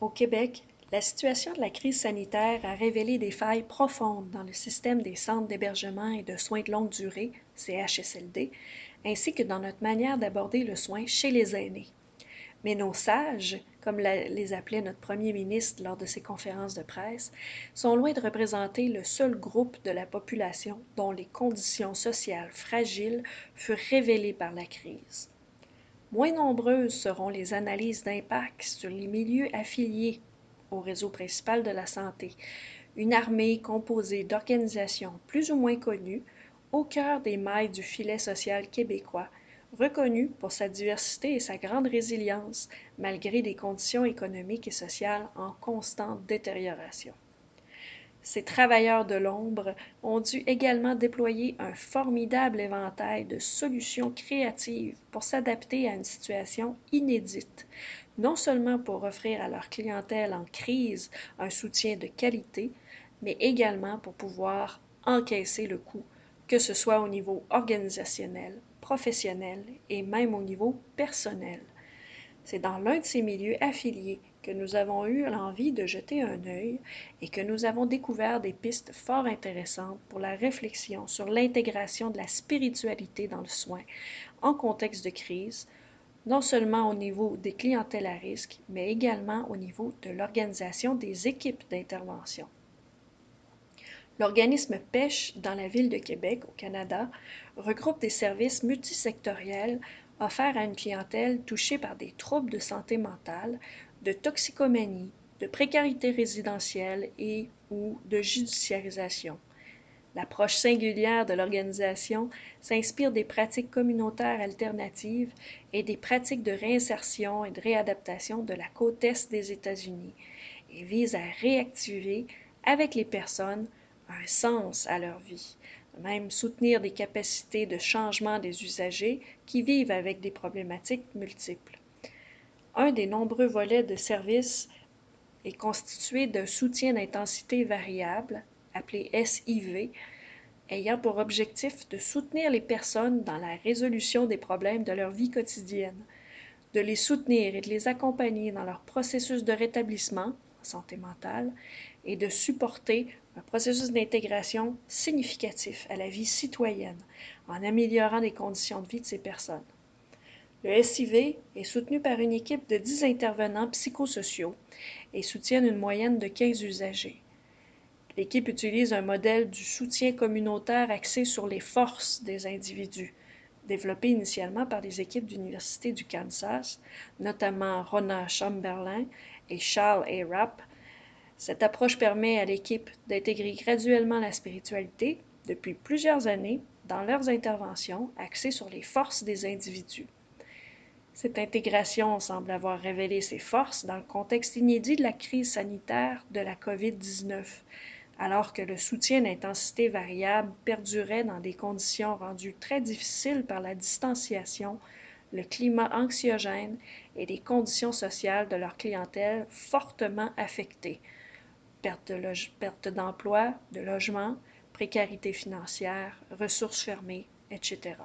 Au Québec, la situation de la crise sanitaire a révélé des failles profondes dans le système des centres d'hébergement et de soins de longue durée, CHSLD, ainsi que dans notre manière d'aborder le soin chez les aînés. Mais nos sages, comme les appelait notre premier ministre lors de ses conférences de presse, sont loin de représenter le seul groupe de la population dont les conditions sociales fragiles furent révélées par la crise. Moins nombreuses seront les analyses d'impact sur les milieux affiliés au réseau principal de la santé, une armée composée d'organisations plus ou moins connues au cœur des mailles du filet social québécois reconnu pour sa diversité et sa grande résilience malgré des conditions économiques et sociales en constante détérioration. Ces travailleurs de l'ombre ont dû également déployer un formidable éventail de solutions créatives pour s'adapter à une situation inédite, non seulement pour offrir à leur clientèle en crise un soutien de qualité, mais également pour pouvoir encaisser le coût, que ce soit au niveau organisationnel, professionnel et même au niveau personnel. C'est dans l'un de ces milieux affiliés que nous avons eu l'envie de jeter un œil et que nous avons découvert des pistes fort intéressantes pour la réflexion sur l'intégration de la spiritualité dans le soin en contexte de crise, non seulement au niveau des clientèles à risque, mais également au niveau de l'organisation des équipes d'intervention. L'organisme Pêche dans la ville de Québec, au Canada, regroupe des services multisectoriels offerts à une clientèle touchée par des troubles de santé mentale, de toxicomanie, de précarité résidentielle et ou de judiciarisation. L'approche singulière de l'organisation s'inspire des pratiques communautaires alternatives et des pratiques de réinsertion et de réadaptation de la côte est des États-Unis et vise à réactiver avec les personnes un sens à leur vie, même soutenir des capacités de changement des usagers qui vivent avec des problématiques multiples. Un des nombreux volets de service est constitué d'un soutien d'intensité variable, appelé SIV, ayant pour objectif de soutenir les personnes dans la résolution des problèmes de leur vie quotidienne, de les soutenir et de les accompagner dans leur processus de rétablissement en santé mentale et de supporter un processus d'intégration significatif à la vie citoyenne en améliorant les conditions de vie de ces personnes. Le SIV est soutenu par une équipe de 10 intervenants psychosociaux et soutient une moyenne de 15 usagers. L'équipe utilise un modèle du soutien communautaire axé sur les forces des individus, développé initialement par les équipes d'Université du Kansas, notamment Rona Chamberlain et Charles A. Rapp, cette approche permet à l'équipe d'intégrer graduellement la spiritualité depuis plusieurs années dans leurs interventions axées sur les forces des individus. Cette intégration semble avoir révélé ses forces dans le contexte inédit de la crise sanitaire de la COVID-19, alors que le soutien d'intensité variable perdurait dans des conditions rendues très difficiles par la distanciation, le climat anxiogène et les conditions sociales de leur clientèle fortement affectées, perte d'emploi, de, logement, précarité financière, ressources fermées, etc.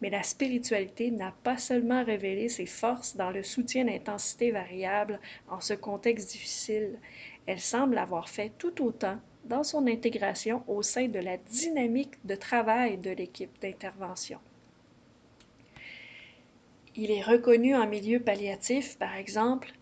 Mais la spiritualité n'a pas seulement révélé ses forces dans le soutien d'intensité variable en ce contexte difficile, elle semble avoir fait tout autant dans son intégration au sein de la dynamique de travail de l'équipe d'intervention. Il est reconnu en milieu palliatif, par exemple,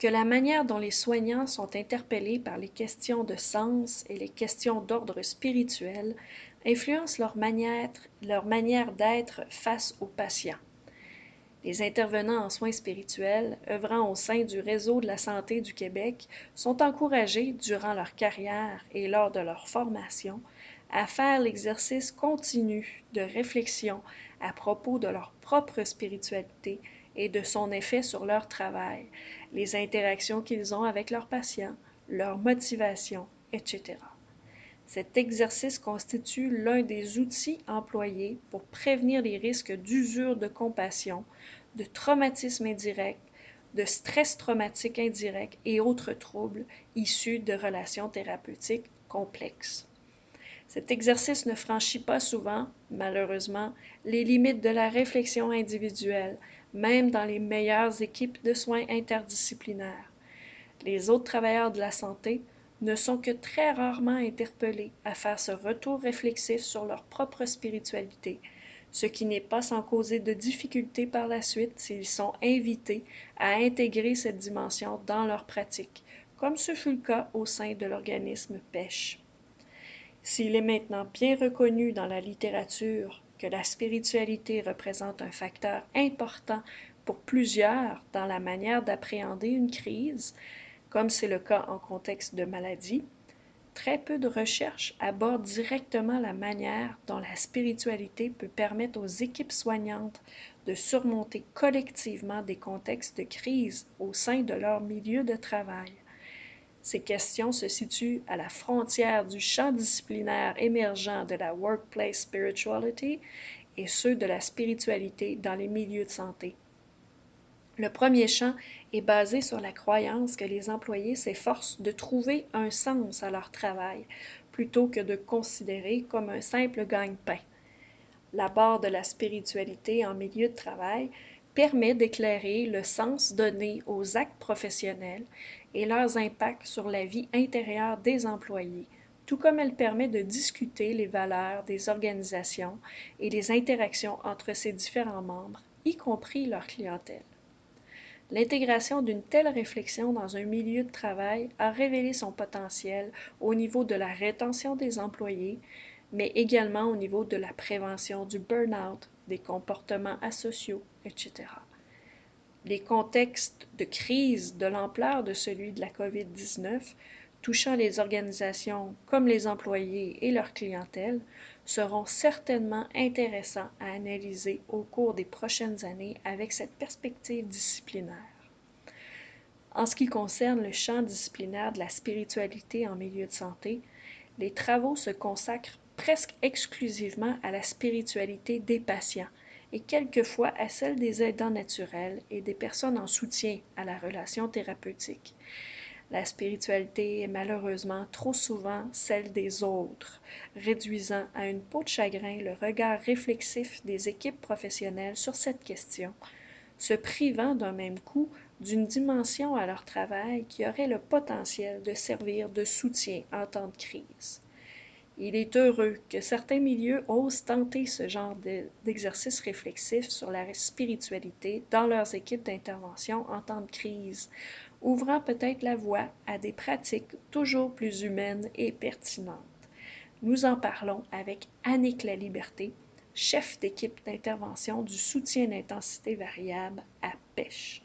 que la manière dont les soignants sont interpellés par les questions de sens et les questions d'ordre spirituel influence leur manière, d'être face aux patients. Les intervenants en soins spirituels œuvrant au sein du réseau de la santé du Québec sont encouragés durant leur carrière et lors de leur formation à faire l'exercice continu de réflexion à propos de leur propre spiritualité et de son effet sur leur travail, les interactions qu'ils ont avec leurs patients, leur motivation, etc. Cet exercice constitue l'un des outils employés pour prévenir les risques d'usure de compassion, de traumatisme indirect, de stress traumatique indirect et autres troubles issus de relations thérapeutiques complexes. Cet exercice ne franchit pas souvent, malheureusement, les limites de la réflexion individuelle, même dans les meilleures équipes de soins interdisciplinaires. Les autres travailleurs de la santé ne sont que très rarement interpellés à faire ce retour réflexif sur leur propre spiritualité, ce qui n'est pas sans causer de difficultés par la suite s'ils sont invités à intégrer cette dimension dans leur pratique, comme ce fut le cas au sein de l'organisme Pêche. S'il est maintenant bien reconnu dans la littérature que la spiritualité représente un facteur important pour plusieurs dans la manière d'appréhender une crise, comme c'est le cas en contexte de maladie, très peu de recherches abordent directement la manière dont la spiritualité peut permettre aux équipes soignantes de surmonter collectivement des contextes de crise au sein de leur milieu de travail. Ces questions se situent à la frontière du champ disciplinaire émergent de la workplace spirituality et ceux de la spiritualité dans les milieux de santé. Le premier champ est basé sur la croyance que les employés s'efforcent de trouver un sens à leur travail plutôt que de considérer comme un simple gagne-pain. La barre de la spiritualité en milieu de travail permet d'éclairer le sens donné aux actes professionnels et leurs impacts sur la vie intérieure des employés, tout comme elle permet de discuter les valeurs des organisations et les interactions entre ses différents membres, y compris leur clientèle. L'intégration d'une telle réflexion dans un milieu de travail a révélé son potentiel au niveau de la rétention des employés, mais également au niveau de la prévention du burn-out, des comportements asociaux, etc. Les contextes de crise de l'ampleur de celui de la COVID-19 touchant les organisations comme les employés et leur clientèle seront certainement intéressants à analyser au cours des prochaines années avec cette perspective disciplinaire. En ce qui concerne le champ disciplinaire de la spiritualité en milieu de santé, les travaux se consacrent presque exclusivement à la spiritualité des patients et quelquefois à celle des aidants naturels et des personnes en soutien à la relation thérapeutique. La spiritualité est malheureusement trop souvent celle des autres, réduisant à une peau de chagrin le regard réflexif des équipes professionnelles sur cette question, se privant d'un même coup d'une dimension à leur travail qui aurait le potentiel de servir de soutien en temps de crise. Il est heureux que certains milieux osent tenter ce genre d'exercice réflexif sur la spiritualité dans leurs équipes d'intervention en temps de crise, ouvrant peut-être la voie à des pratiques toujours plus humaines et pertinentes. Nous en parlons avec Annick Liberté, chef d'équipe d'intervention du soutien d'intensité variable à Pêche.